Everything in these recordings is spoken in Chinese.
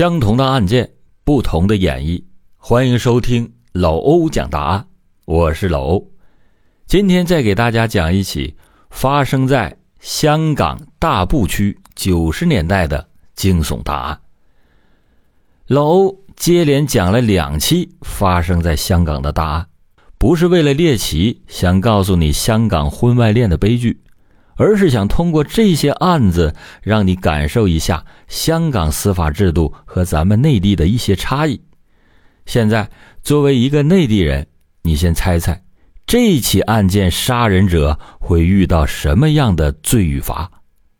相同的案件，不同的演绎。欢迎收听老欧讲大案，我是老欧。今天再给大家讲一起发生在香港大埔区九十年代的惊悚大案。老欧接连讲了两期发生在香港的大案，不是为了猎奇，想告诉你香港婚外恋的悲剧。而是想通过这些案子，让你感受一下香港司法制度和咱们内地的一些差异。现在，作为一个内地人，你先猜猜，这起案件杀人者会遇到什么样的罪与罚？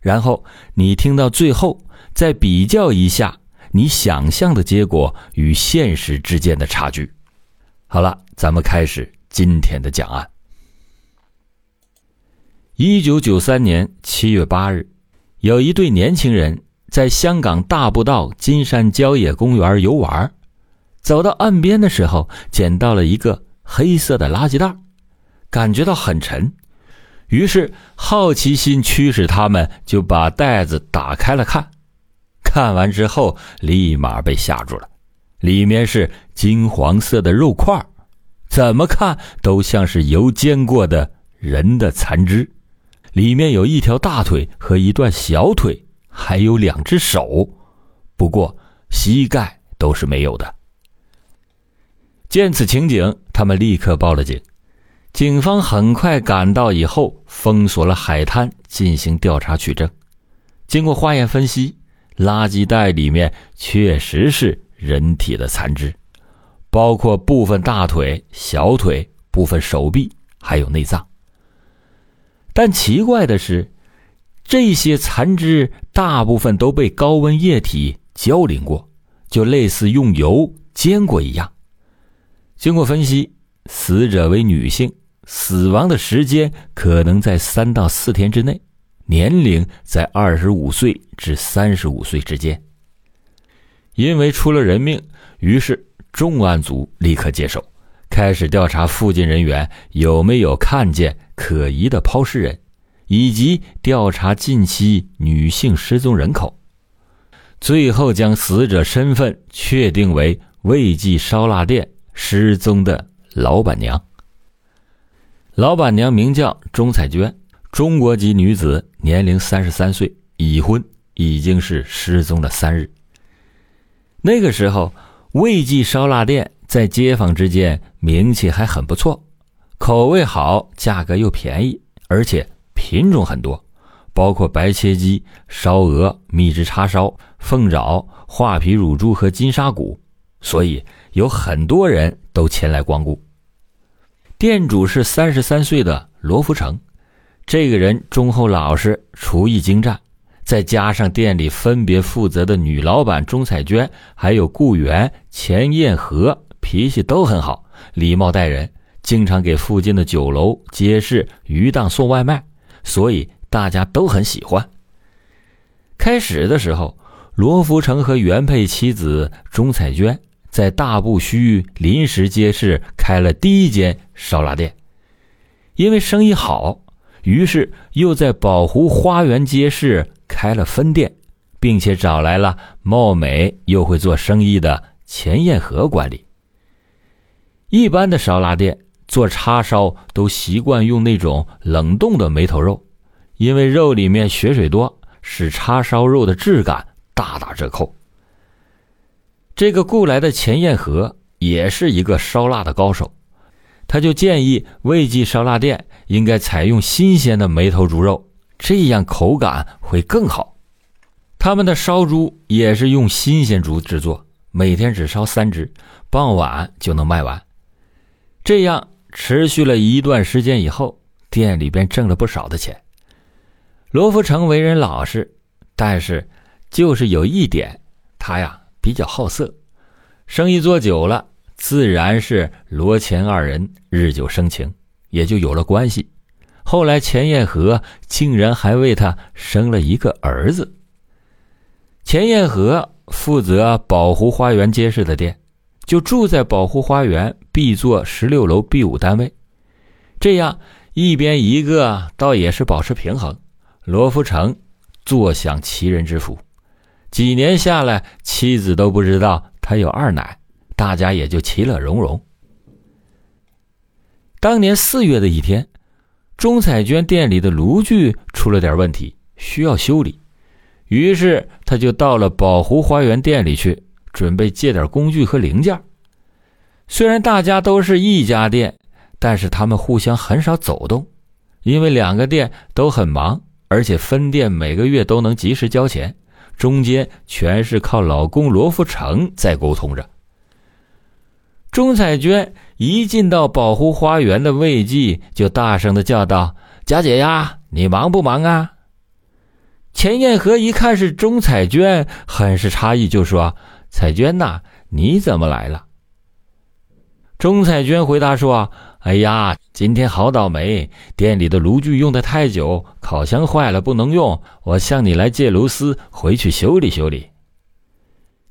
然后你听到最后，再比较一下你想象的结果与现实之间的差距。好了，咱们开始今天的讲案。一九九三年七月八日，有一对年轻人在香港大步道金山郊野公园游玩，走到岸边的时候，捡到了一个黑色的垃圾袋，感觉到很沉，于是好奇心驱使他们就把袋子打开了看。看完之后，立马被吓住了，里面是金黄色的肉块，怎么看都像是油煎过的人的残肢。里面有一条大腿和一段小腿，还有两只手，不过膝盖都是没有的。见此情景，他们立刻报了警。警方很快赶到以后，封锁了海滩进行调查取证。经过化验分析，垃圾袋里面确实是人体的残肢，包括部分大腿、小腿、部分手臂，还有内脏。但奇怪的是，这些残肢大部分都被高温液体浇淋过，就类似用油煎过一样。经过分析，死者为女性，死亡的时间可能在三到四天之内，年龄在二十五岁至三十五岁之间。因为出了人命，于是重案组立刻接手。开始调查附近人员有没有看见可疑的抛尸人，以及调查近期女性失踪人口，最后将死者身份确定为魏记烧腊店失踪的老板娘。老板娘名叫钟彩娟，中国籍女子，年龄三十三岁，已婚，已经是失踪了三日。那个时候，魏记烧腊店。在街坊之间名气还很不错，口味好，价格又便宜，而且品种很多，包括白切鸡、烧鹅、秘制叉烧、凤爪、画皮乳猪和金沙骨，所以有很多人都前来光顾。店主是三十三岁的罗福成，这个人忠厚老实，厨艺精湛，再加上店里分别负责的女老板钟彩娟，还有雇员钱艳和。脾气都很好，礼貌待人，经常给附近的酒楼、街市、鱼档送外卖，所以大家都很喜欢。开始的时候，罗福成和原配妻子钟彩娟在大埠区临时街市开了第一间烧腊店，因为生意好，于是又在宝湖花园街市开了分店，并且找来了貌美又会做生意的钱彦和管理。一般的烧腊店做叉烧都习惯用那种冷冻的梅头肉，因为肉里面血水多，使叉烧肉的质感大打折扣。这个雇来的钱彦和也是一个烧腊的高手，他就建议魏记烧腊店应该采用新鲜的梅头猪肉，这样口感会更好。他们的烧猪也是用新鲜猪制作，每天只烧三只，傍晚就能卖完。这样持续了一段时间以后，店里边挣了不少的钱。罗福成为人老实，但是就是有一点，他呀比较好色，生意做久了，自然是罗钱二人日久生情，也就有了关系。后来钱彦和竟然还为他生了一个儿子。钱彦和负责宝湖花园街市的店。就住在保护花园 B 座十六楼 B 五单位，这样一边一个倒也是保持平衡。罗福成坐享其人之福，几年下来，妻子都不知道他有二奶，大家也就其乐融融。当年四月的一天，钟彩娟店里的炉具出了点问题，需要修理，于是他就到了宝湖花园店里去，准备借点工具和零件。虽然大家都是一家店，但是他们互相很少走动，因为两个店都很忙，而且分店每个月都能及时交钱。中间全是靠老公罗富成在沟通着。钟彩娟一进到保护花园的卫记，就大声的叫道：“佳姐呀，你忙不忙啊？”钱彦和一看是钟彩娟，很是诧异，就说：“彩娟呐，你怎么来了？”钟彩娟回答说。哎呀，今天好倒霉！店里的炉具用的太久，烤箱坏了不能用，我向你来借炉丝，回去修理修理。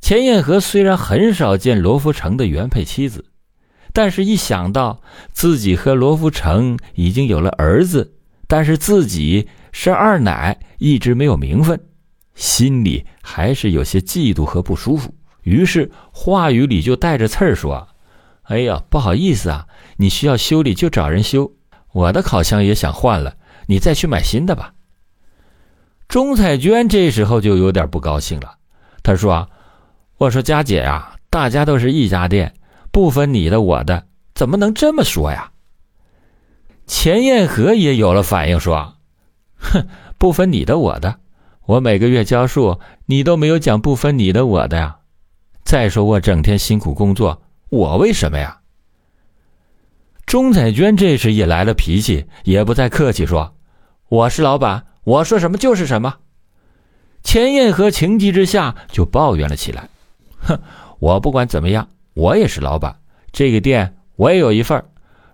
钱彦和虽然很少见罗福成的原配妻子，但是一想到自己和罗福成已经有了儿子，但是自己是二奶，一直没有名分，心里还是有些嫉妒和不舒服。于是话语里就带着刺儿说。哎呀，不好意思啊，你需要修理就找人修。我的烤箱也想换了，你再去买新的吧。钟彩娟这时候就有点不高兴了，她说：“我说佳姐呀，大家都是一家店，不分你的我的，怎么能这么说呀？”钱燕和也有了反应，说：“哼，不分你的我的，我每个月交数，你都没有讲不分你的我的呀。再说我整天辛苦工作。”我为什么呀？钟彩娟这时也来了脾气，也不再客气，说：“我是老板，我说什么就是什么。”钱燕和情急之下就抱怨了起来：“哼，我不管怎么样，我也是老板，这个店我也有一份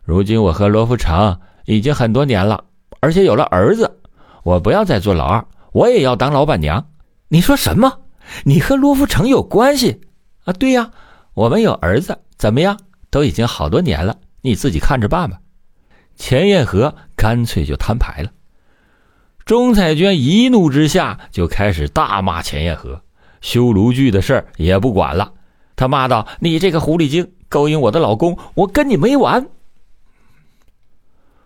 如今我和罗福成已经很多年了，而且有了儿子，我不要再做老二，我也要当老板娘。你说什么？你和罗福成有关系啊？对呀，我们有儿子。”怎么样？都已经好多年了，你自己看着办吧。钱彦和干脆就摊牌了。钟彩娟一怒之下就开始大骂钱彦和，修炉具的事儿也不管了。他骂道：“你这个狐狸精，勾引我的老公，我跟你没完！”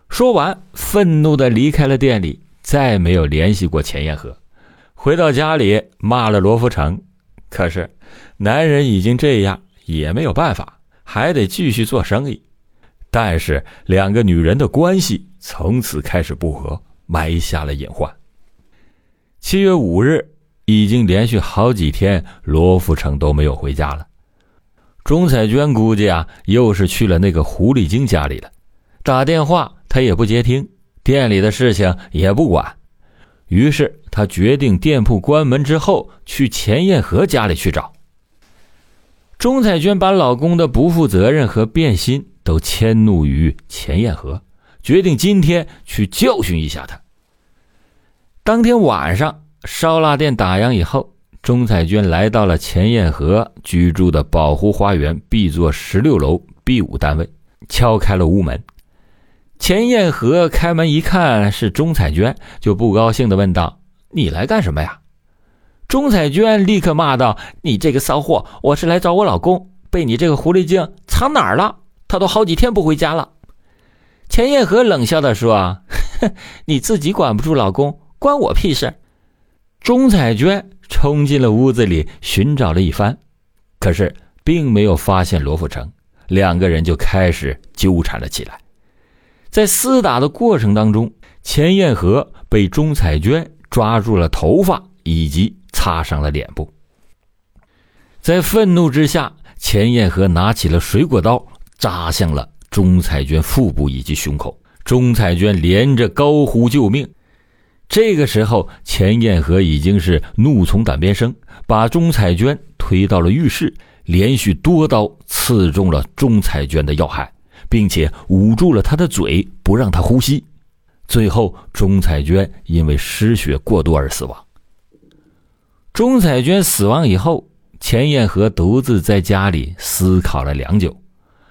说完，愤怒的离开了店里，再没有联系过钱彦和。回到家里，骂了罗福成。可是，男人已经这样，也没有办法。还得继续做生意，但是两个女人的关系从此开始不和，埋下了隐患。七月五日，已经连续好几天，罗富成都没有回家了。钟彩娟估计啊，又是去了那个狐狸精家里了。打电话他也不接听，店里的事情也不管。于是他决定店铺关门之后，去钱燕和家里去找。钟彩娟把老公的不负责任和变心都迁怒于钱彦和，决定今天去教训一下他。当天晚上，烧腊店打烊以后，钟彩娟来到了钱艳和居住的宝湖花园 B 座十六楼 B 五单位，敲开了屋门。钱艳和开门一看是钟彩娟，就不高兴的问道：“你来干什么呀？”钟彩娟立刻骂道：“你这个骚货！我是来找我老公，被你这个狐狸精藏哪儿了？他都好几天不回家了。”钱彦和冷笑的说：“ 你自己管不住老公，关我屁事！”钟彩娟冲进了屋子里，寻找了一番，可是并没有发现罗富成，两个人就开始纠缠了起来。在厮打的过程当中，钱彦和被钟彩娟抓住了头发，以及。擦伤了脸部，在愤怒之下，钱燕和拿起了水果刀，扎向了钟彩娟腹部以及胸口。钟彩娟连着高呼救命。这个时候，钱燕和已经是怒从胆边生，把钟彩娟推到了浴室，连续多刀刺中了钟彩娟的要害，并且捂住了她的嘴，不让她呼吸。最后，钟彩娟因为失血过多而死亡。钟彩娟死亡以后，钱燕和独自在家里思考了良久。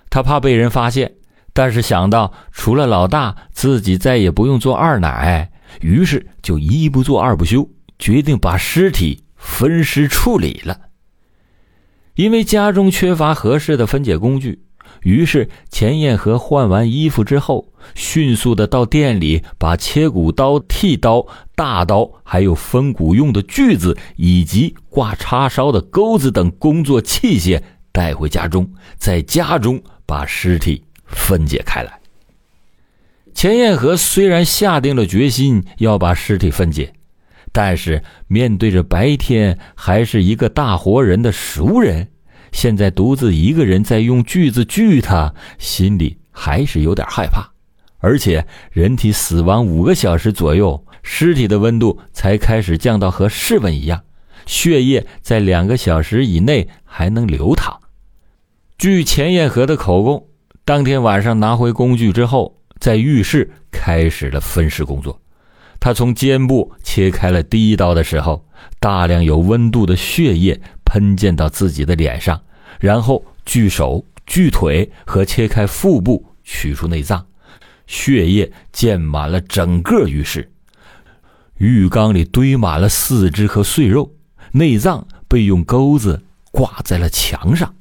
他怕被人发现，但是想到除了老大，自己再也不用做二奶，于是就一不做二不休，决定把尸体分尸处理了。因为家中缺乏合适的分解工具，于是钱彦和换完衣服之后，迅速的到店里把切骨刀、剃刀、大刀，还有分骨用的锯子以及挂叉烧的钩子等工作器械带回家中，在家中把尸体分解开来。钱彦和虽然下定了决心要把尸体分解。但是面对着白天还是一个大活人的熟人，现在独自一个人在用锯子锯他，心里还是有点害怕。而且人体死亡五个小时左右，尸体的温度才开始降到和室温一样，血液在两个小时以内还能流淌。据钱彦和的口供，当天晚上拿回工具之后，在浴室开始了分尸工作。他从肩部切开了第一刀的时候，大量有温度的血液喷溅到自己的脸上，然后锯手、锯腿和切开腹部，取出内脏，血液溅满了整个浴室。浴缸里堆满了四肢和碎肉，内脏被用钩子挂在了墙上。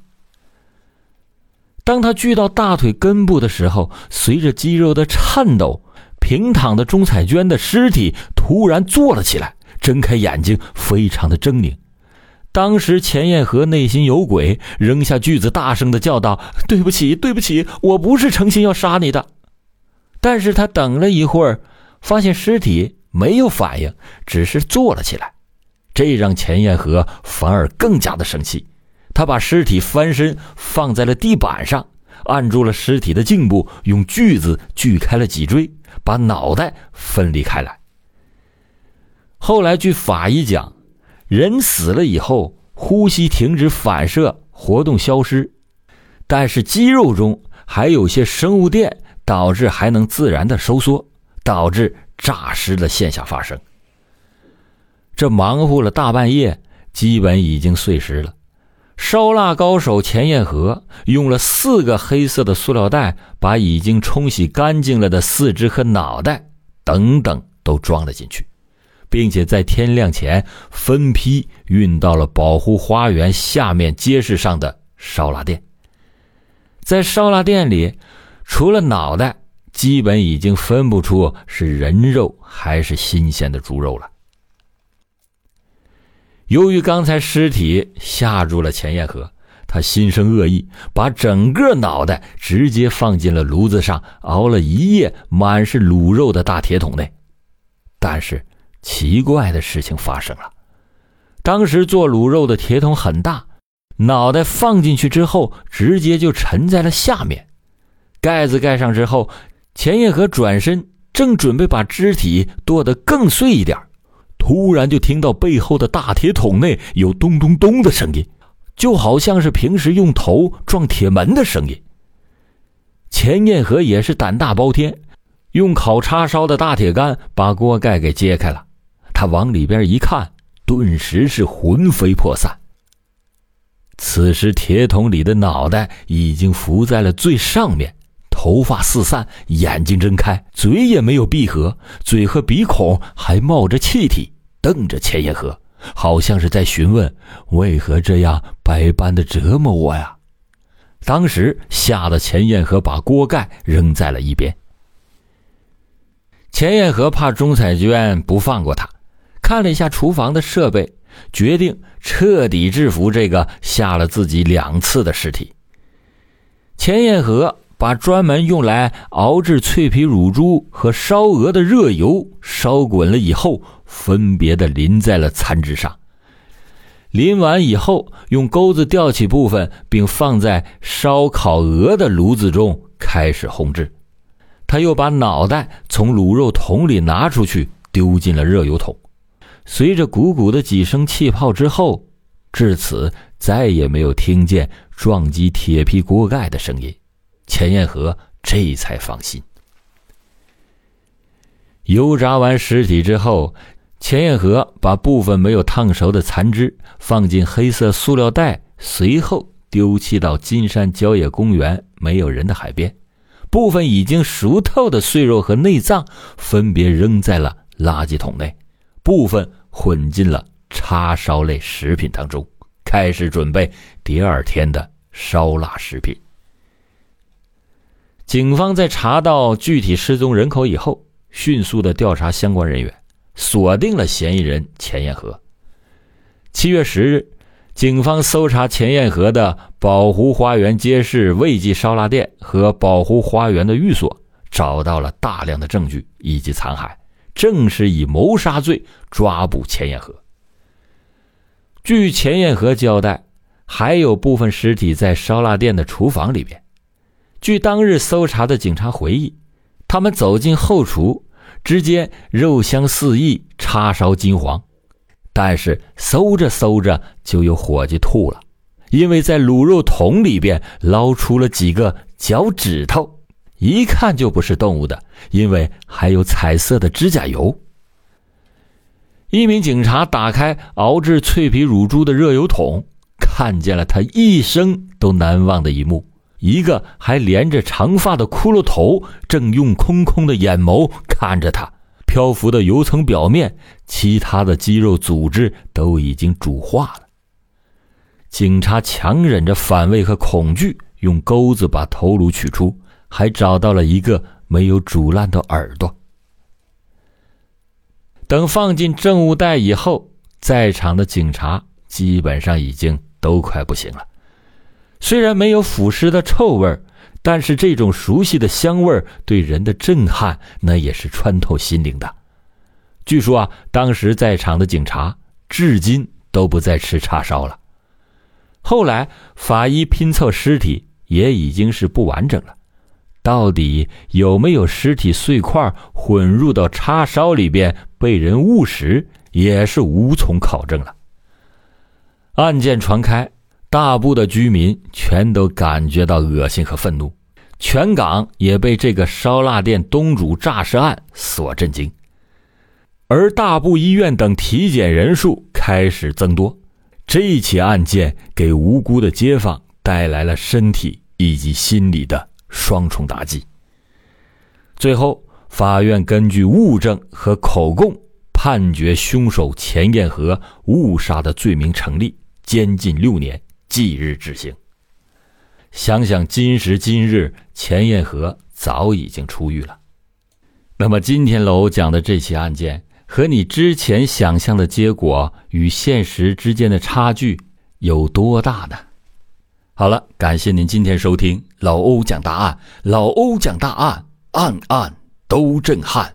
当他锯到大腿根部的时候，随着肌肉的颤抖。平躺的钟彩娟的尸体突然坐了起来，睁开眼睛，非常的狰狞。当时钱彦和内心有鬼，扔下锯子，大声的叫道：“对不起，对不起，我不是诚心要杀你的。”但是他等了一会儿，发现尸体没有反应，只是坐了起来，这让钱彦和反而更加的生气。他把尸体翻身放在了地板上，按住了尸体的颈部，用锯子锯开了脊椎。把脑袋分离开来。后来据法医讲，人死了以后，呼吸停止，反射活动消失，但是肌肉中还有些生物电，导致还能自然的收缩，导致诈尸的现象发生。这忙活了大半夜，基本已经碎尸了。烧腊高手钱彦和用了四个黑色的塑料袋，把已经冲洗干净了的四肢和脑袋等等都装了进去，并且在天亮前分批运到了保护花园下面街市上的烧腊店。在烧腊店里，除了脑袋，基本已经分不出是人肉还是新鲜的猪肉了。由于刚才尸体吓住了钱彦和，他心生恶意，把整个脑袋直接放进了炉子上熬了一夜、满是卤肉的大铁桶内。但是奇怪的事情发生了，当时做卤肉的铁桶很大，脑袋放进去之后，直接就沉在了下面。盖子盖上之后，钱彦和转身正准备把肢体剁得更碎一点。突然就听到背后的大铁桶内有咚咚咚的声音，就好像是平时用头撞铁门的声音。钱彦和也是胆大包天，用烤叉烧的大铁杆把锅盖给揭开了。他往里边一看，顿时是魂飞魄散。此时铁桶里的脑袋已经浮在了最上面，头发四散，眼睛睁开，嘴也没有闭合，嘴和鼻孔还冒着气体。瞪着钱彦和，好像是在询问为何这样百般的折磨我呀。当时吓得钱彦和把锅盖扔在了一边。钱彦和怕钟彩娟不放过他，看了一下厨房的设备，决定彻底制服这个吓了自己两次的尸体。钱彦和把专门用来熬制脆皮乳猪和烧鹅的热油烧滚了以后。分别的淋在了餐纸上。淋完以后，用钩子吊起部分，并放在烧烤鹅的炉子中开始烘制。他又把脑袋从卤肉桶里拿出去，丢进了热油桶。随着鼓鼓的几声气泡之后，至此再也没有听见撞击铁皮锅盖的声音。钱彦和这才放心。油炸完尸体之后。钱彦和把部分没有烫熟的残肢放进黑色塑料袋，随后丢弃到金山郊野公园没有人的海边。部分已经熟透的碎肉和内脏分别扔在了垃圾桶内，部分混进了叉烧类食品当中，开始准备第二天的烧腊食品。警方在查到具体失踪人口以后，迅速的调查相关人员，锁定了嫌疑人钱彦和。七月十日，警方搜查钱彦和的宝湖花园街市味记烧腊店和宝湖花园的寓所，找到了大量的证据以及残骸，正是以谋杀罪抓捕钱彦和。据钱彦和交代，还有部分尸体在烧腊店的厨房里边。据当日搜查的警察回忆，他们走进后厨，只见肉香四溢，叉烧金黄。但是搜着搜着，就有伙计吐了，因为在卤肉桶里边捞出了几个脚趾头，一看就不是动物的，因为还有彩色的指甲油。一名警察打开熬制脆皮乳猪的热油桶，看见了他一生都难忘的一幕。一个还连着长发的骷髅头，正用空空的眼眸看着他。漂浮的油层表面，其他的肌肉组织都已经煮化了。警察强忍着反胃和恐惧，用钩子把头颅取出，还找到了一个没有煮烂的耳朵。等放进证物袋以后，在场的警察基本上已经都快不行了。虽然没有腐尸的臭味但是这种熟悉的香味对人的震撼，那也是穿透心灵的。据说啊，当时在场的警察至今都不再吃叉烧了。后来法医拼凑尸体也已经是不完整了，到底有没有尸体碎块混入到叉烧里边被人误食，也是无从考证了。案件传开。大部的居民全都感觉到恶心和愤怒，全港也被这个烧腊店东主诈尸案所震惊，而大部医院等体检人数开始增多。这一起案件给无辜的街坊带来了身体以及心理的双重打击。最后，法院根据物证和口供，判决凶手钱彦和误杀的罪名成立，监禁六年。即日执行。想想今时今日，钱彦和早已经出狱了。那么今天楼讲的这起案件，和你之前想象的结果与现实之间的差距有多大呢？好了，感谢您今天收听老欧讲大案，老欧讲大案，案案都震撼。